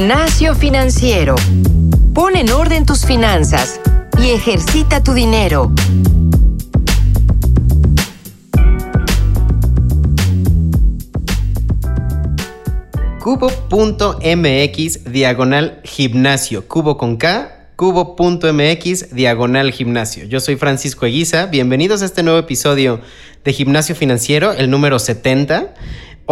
Gimnasio Financiero. Pon en orden tus finanzas y ejercita tu dinero. Cubo.mx diagonal gimnasio. Cubo con K. Cubo.mx diagonal gimnasio. Yo soy Francisco Eguiza. Bienvenidos a este nuevo episodio de Gimnasio Financiero, el número 70.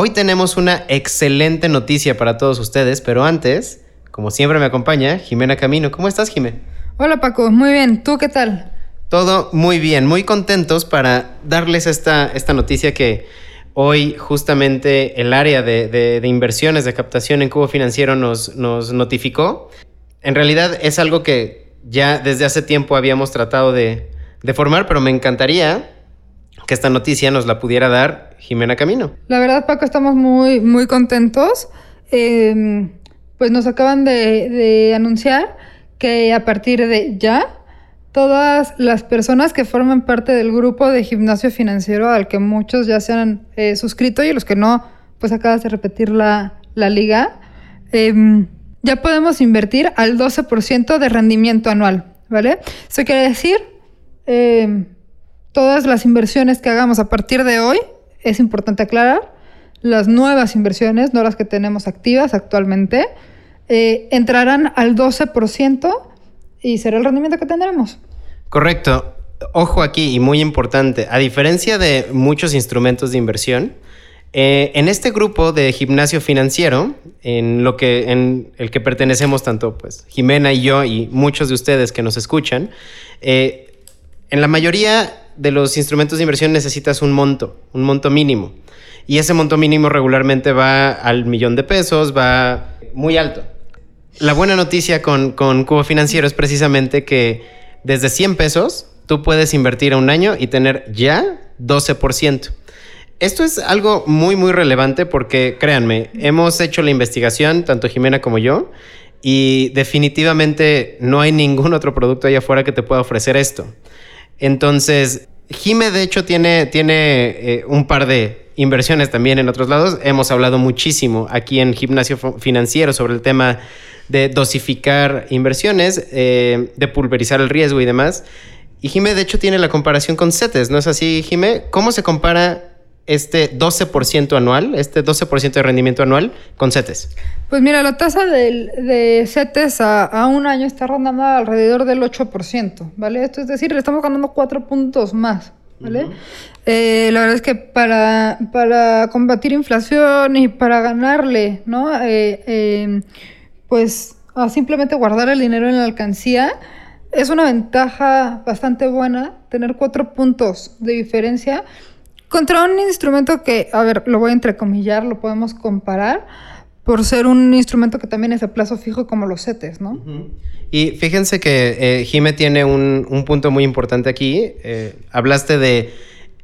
Hoy tenemos una excelente noticia para todos ustedes, pero antes, como siempre me acompaña Jimena Camino. ¿Cómo estás, Jimena? Hola Paco, muy bien. ¿Tú qué tal? Todo muy bien, muy contentos para darles esta, esta noticia que hoy justamente el área de, inversiones, de captación en Cubo Financiero nos, nos notificó. En realidad es algo que ya desde hace tiempo habíamos tratado de, de formar, pero me encantaría que esta noticia nos la pudiera dar Jimena Camino. La verdad, Paco, estamos muy, muy contentos. Em, pues nos acaban de, anunciar que a partir de ya, todas las personas que forman parte del grupo de gimnasio financiero al que muchos ya se han eh, suscrito y los que no, pues acabas de repetir la, liga, em, ya podemos invertir al 12% de rendimiento anual, ¿vale? Eso quiere decir em, todas las inversiones que hagamos a partir de hoy, es importante aclarar, las nuevas inversiones, no las que tenemos activas actualmente, eh, entrarán al 12% y será el rendimiento que tendremos. Correcto. Ojo aquí y muy importante, a diferencia de muchos instrumentos de inversión, eh, en este grupo de gimnasio financiero, en lo que en el que pertenecemos tanto pues Jimena y yo y muchos de ustedes que nos escuchan, eh, en la mayoría de los instrumentos de inversión necesitas un monto, un monto mínimo. Y ese monto mínimo regularmente va al millón de pesos, va muy alto. La buena noticia con, con Cubo Financiero es precisamente que desde 100 pesos tú puedes invertir a un año y tener ya 12%. Esto es algo muy, muy relevante porque, créanme, hemos hecho la investigación, tanto Jimena como yo, y definitivamente no hay ningún otro producto allá afuera que te pueda ofrecer esto. Entonces, Jime de hecho tiene, tiene eh, un par de inversiones también en otros lados. Hemos hablado muchísimo aquí en Gimnasio Financiero sobre el tema de dosificar inversiones, eh, de pulverizar el riesgo y demás. Y Jime de hecho tiene la comparación con CETES, ¿no es así, Jime? ¿Cómo se compara este 12% anual, este 12% de rendimiento anual con CETES? Pues mira, la tasa de CETES a, un año está rondando alrededor del 8%, ¿vale? Esto es decir, le estamos ganando cuatro puntos más, ¿vale? Eh, la verdad es que para, para combatir inflación y para ganarle, ¿no? Eh, em, pues a simplemente guardar el dinero en la alcancía, es una ventaja bastante buena tener cuatro puntos de diferencia contra un instrumento que, a ver, lo voy a entrecomillar, lo podemos comparar por ser un instrumento que también es de plazo fijo como los CETES, ¿no? Y fíjense que eh, Jime tiene un, punto muy importante aquí. Eh, hablaste de,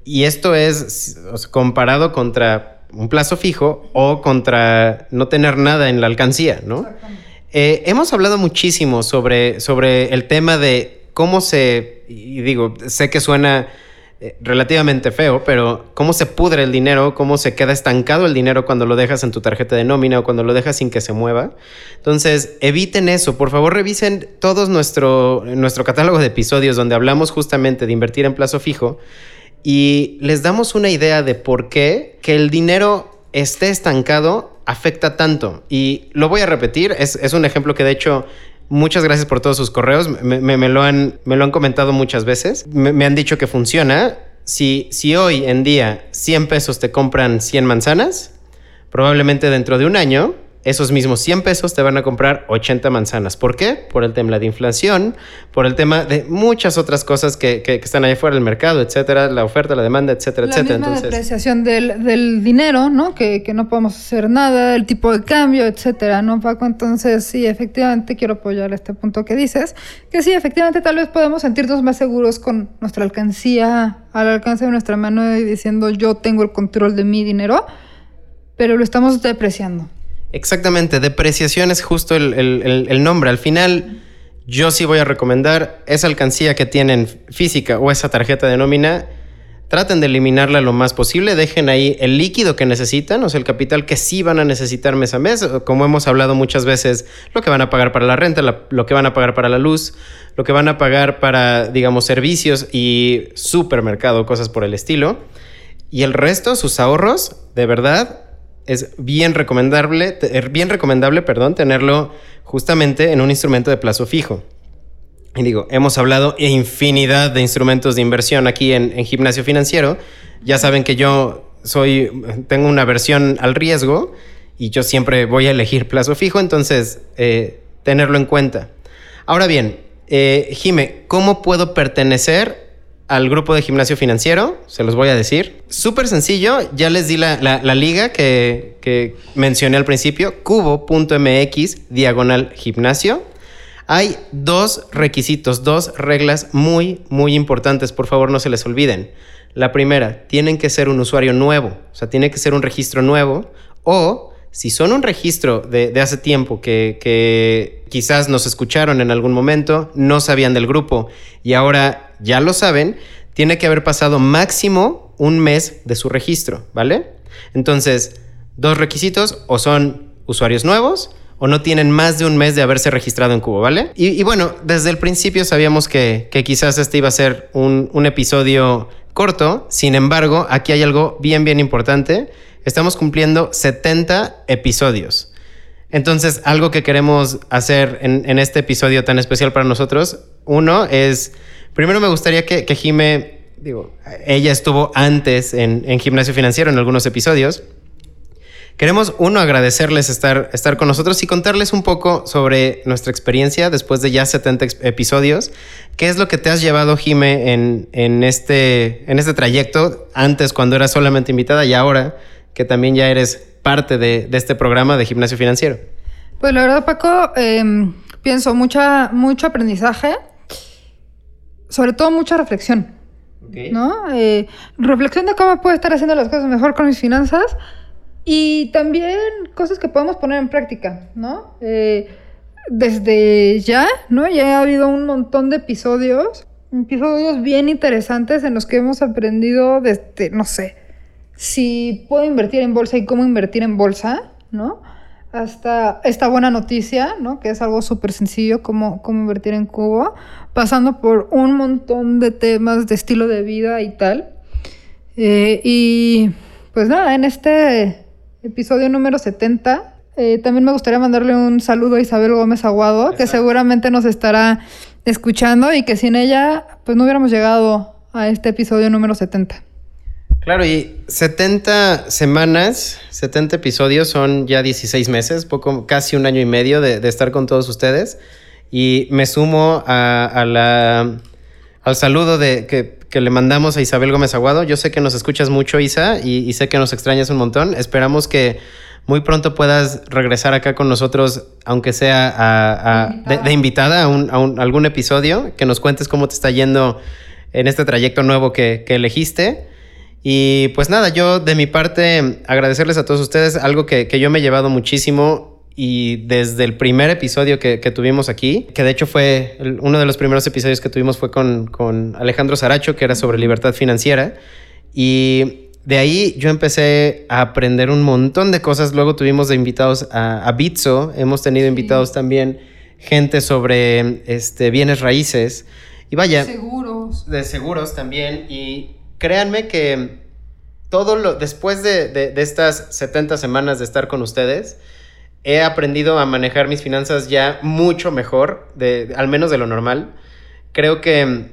y esto es comparado contra un plazo fijo o contra no tener nada en la alcancía, ¿no? Eh, hemos hablado muchísimo sobre, sobre el tema de cómo se, y digo, sé que suena eh, relativamente feo, pero cómo se pudre el dinero, cómo se queda estancado el dinero cuando lo dejas en tu tarjeta de nómina o cuando lo dejas sin que se mueva. Entonces, eviten eso. Por favor, revisen todo nuestro, nuestro catálogo de episodios donde hablamos justamente de invertir en plazo fijo y les damos una idea de por qué que el dinero esté estancado afecta tanto. Y lo voy a repetir, es, es un ejemplo que de hecho Muchas gracias por todos sus correos. Me, lo, han, me lo han comentado muchas veces. Me, han dicho que funciona. Si, si hoy en día 100 pesos te compran 100 manzanas, probablemente dentro de un año esos mismos 100 pesos te van a comprar 80 manzanas. ¿Por qué? Por el tema de inflación, por el tema de muchas otras cosas que, que, están allá fuera del mercado, etcétera, la oferta, la demanda, etcétera, la etcétera. La Entonces, depreciación del, del, dinero, ¿no? Que, que, no podemos hacer nada, el tipo de cambio, etcétera, ¿no, Paco? Entonces, sí, efectivamente quiero apoyar este punto que dices, que sí, efectivamente tal vez podemos sentirnos más seguros con nuestra alcancía al alcance de nuestra mano y diciendo yo tengo el control de mi dinero, pero lo estamos depreciando. Exactamente, depreciación es justo el, nombre. Al final, yo sí voy a recomendar esa alcancía que tienen física o esa tarjeta de nómina. traten de eliminarla lo más posible, dejen ahí el líquido que necesitan, o sea, el capital que sí van a necesitar mes a mes, como hemos hablado muchas veces, lo que van a pagar para la renta, lo que van a pagar para la luz, lo que van a pagar para, digamos, servicios y supermercado, cosas por el estilo. Y el resto, sus ahorros, de verdad, es bien recomendable, bien recomendable, perdón, tenerlo justamente en un instrumento de plazo fijo. Y digo, hemos hablado infinidad de instrumentos de inversión aquí en, gimnasio financiero. Ya saben que yo soy, tengo una versión al riesgo y yo siempre voy a elegir plazo fijo, entonces eh, tenerlo en cuenta. Ahora bien, eh, Jime, ¿cómo puedo pertenecer al grupo de gimnasio financiero? Se los voy a decir. Súper sencillo, ya les di la, la liga que, que mencioné al principio, cubo.mx diagonal gimnasio. Hay dos requisitos, dos reglas muy, muy importantes, por favor no se les olviden. La primera, tienen que ser un usuario nuevo, o sea, tiene que ser un registro nuevo o si son un registro de, hace tiempo que, que, quizás nos escucharon en algún momento, no sabían del grupo y ahora ya lo saben, tiene que haber pasado máximo un mes de su registro, ¿vale? Entonces, dos requisitos o son usuarios nuevos o no tienen más de un mes de haberse registrado en Cubo, ¿vale? Y, bueno, desde el principio sabíamos que, quizás este iba a ser un, un episodio corto, sin embargo, aquí hay algo bien, bien importante. Estamos cumpliendo 70 episodios. Entonces, algo que queremos hacer en, este episodio tan especial para nosotros, uno es, primero me gustaría que, Jime, digo, ella estuvo antes en, en Gimnasio Financiero en algunos episodios, Queremos, uno, agradecerles estar, estar con nosotros y contarles un poco sobre nuestra experiencia después de ya 70 episodios. ¿Qué es lo que te has llevado, Jime, en, en, este, en este trayecto? Antes, cuando eras solamente invitada y ahora que también ya eres parte de, este programa de gimnasio financiero. Pues la verdad, Paco, em, pienso mucha, mucho aprendizaje, sobre todo mucha reflexión. ¿no? Eh, reflexión de cómo puedo estar haciendo las cosas mejor con mis finanzas y también cosas que podemos poner en práctica, ¿no? Eh, desde ya, ¿no? Ya ha habido un montón de episodios, episodios bien interesantes en los que hemos aprendido desde, no sé, si puedo invertir en bolsa y cómo invertir en bolsa, ¿no? Hasta esta buena noticia, ¿no? Que es algo súper sencillo, cómo, cómo invertir en Cuba, pasando por un montón de temas de estilo de vida y tal. Eh, y pues nada, en este episodio número 70. Eh, también me gustaría mandarle un saludo a Isabel Gómez Aguado, que seguramente nos estará escuchando y que sin ella, pues no hubiéramos llegado a este episodio número 70. Claro, y 70 semanas, 70 episodios son ya 16 meses, poco, casi un año y medio de, estar con todos ustedes. Y me sumo a, la, al saludo de, que, que le mandamos a Isabel Gómez Aguado. Yo sé que nos escuchas mucho, Isa, y, sé que nos extrañas un montón. Esperamos que muy pronto puedas regresar acá con nosotros, aunque sea de, invitada a, algún episodio, que nos cuentes cómo te está yendo en este trayecto nuevo que, elegiste. Y pues nada, yo de mi parte agradecerles a todos ustedes algo que, que yo me he llevado muchísimo y desde el primer episodio que, tuvimos aquí, que de hecho fue uno de los primeros episodios que tuvimos fue con, Alejandro Saracho, que era sobre libertad financiera. Y de ahí yo empecé a aprender un montón de cosas. Luego tuvimos de invitados a, a Bitso, hemos tenido invitados también gente sobre este, bienes raíces. Y vaya. Seguros. De seguros también. Y créanme que todo lo. Después de, de estas 70 semanas de estar con ustedes he aprendido a manejar mis finanzas ya mucho mejor, de, al menos de lo normal. Creo que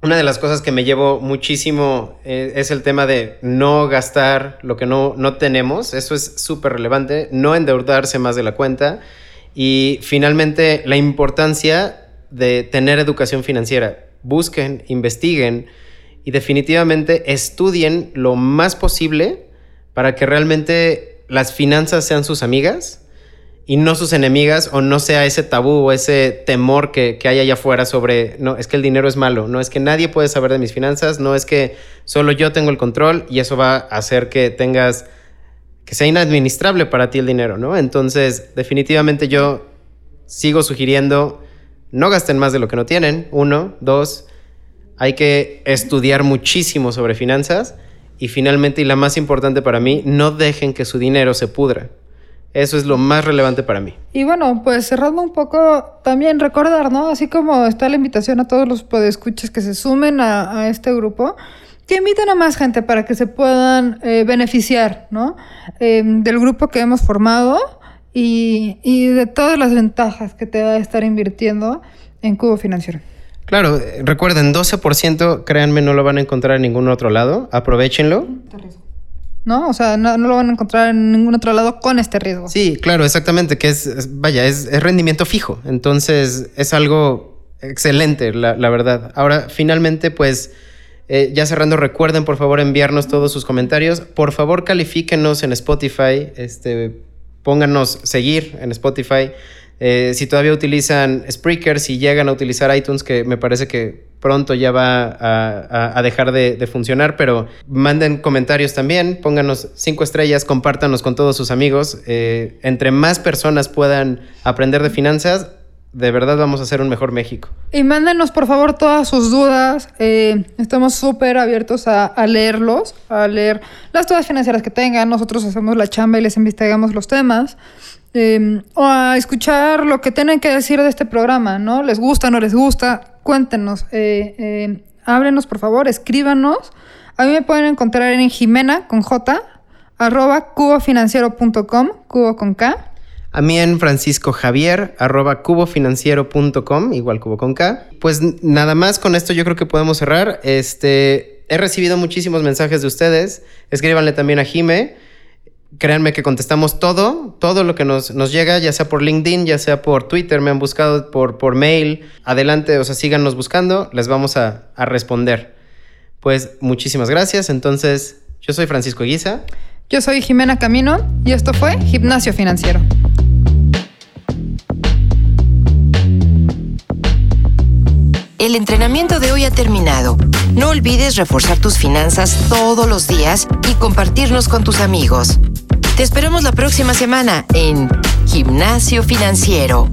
una de las cosas que me llevo muchísimo eh, es el tema de no gastar lo que no, no tenemos. Eso es súper relevante. No endeudarse más de la cuenta. Y finalmente la importancia de tener educación financiera. Busquen, investiguen y definitivamente estudien lo más posible para que realmente las finanzas sean sus amigas y no sus enemigas o no sea ese tabú o ese temor que, hay allá afuera sobre, no, es que el dinero es malo, no es que nadie puede saber de mis finanzas, no es que solo yo tengo el control y eso va a hacer que tengas, que sea inadministrable para ti el dinero, ¿no? Entonces, definitivamente yo sigo sugiriendo, no gasten más de lo que no tienen, uno, dos, hay que estudiar muchísimo sobre finanzas y finalmente, y la más importante para mí, no dejen que su dinero se pudra. Eso es lo más relevante para mí. Y bueno, pues cerrando un poco, también recordar, ¿no? Así como está la invitación a todos los podescuchas que se sumen a, este grupo, que inviten a más gente para que se puedan eh, beneficiar, ¿no? Em, del grupo que hemos formado y, y de todas las ventajas que te va a estar invirtiendo en Cubo Financiero. Claro, recuerden, 12%, créanme, no lo van a encontrar en ningún otro lado. Aprovechenlo. ¿no? O sea, no, lo van a encontrar en ningún otro lado con este riesgo. Sí, claro, exactamente, que es, vaya, es, rendimiento fijo. Entonces, es algo excelente, la, verdad. Ahora, finalmente, pues, eh, ya cerrando, recuerden, por favor, enviarnos todos sus comentarios. Por favor, califíquenos en Spotify, este, pónganos seguir en Spotify. Eh, si todavía utilizan Spreaker, si llegan a utilizar iTunes, que me parece que pronto ya va a, dejar de, funcionar, pero manden comentarios también, pónganos cinco estrellas, compártanos con todos sus amigos. Eh, entre más personas puedan aprender de finanzas, de verdad vamos a hacer un mejor México. Y mándenos por favor todas sus dudas. Eh, estamos súper abiertos a, a, leerlos, a leer las dudas financieras que tengan. Nosotros hacemos la chamba y les investigamos los temas. Em, o a escuchar lo que tienen que decir de este programa, ¿no? ¿Les gusta, no les gusta? Cuéntenos, eh, eh, háblenos por favor, escríbanos. A mí me pueden encontrar en Jimena con J, arroba cubofinanciero.com, cubo con K. A mí en Francisco Javier, arroba cubofinanciero.com, igual cubo con K. Pues nada más con esto yo creo que podemos cerrar. Este, he recibido muchísimos mensajes de ustedes. Escríbanle también a Jime créanme que contestamos todo, todo lo que nos, llega, ya sea por LinkedIn, ya sea por Twitter, me han buscado por, por mail. Adelante, o sea, síganos buscando, les vamos a, a responder. Pues muchísimas gracias. Entonces, yo soy Francisco Guisa. Yo soy Jimena Camino y esto fue Gimnasio Financiero. El entrenamiento de hoy ha terminado. No olvides reforzar tus finanzas todos los días y compartirnos con tus amigos. Te esperamos la próxima semana en Gimnasio Financiero.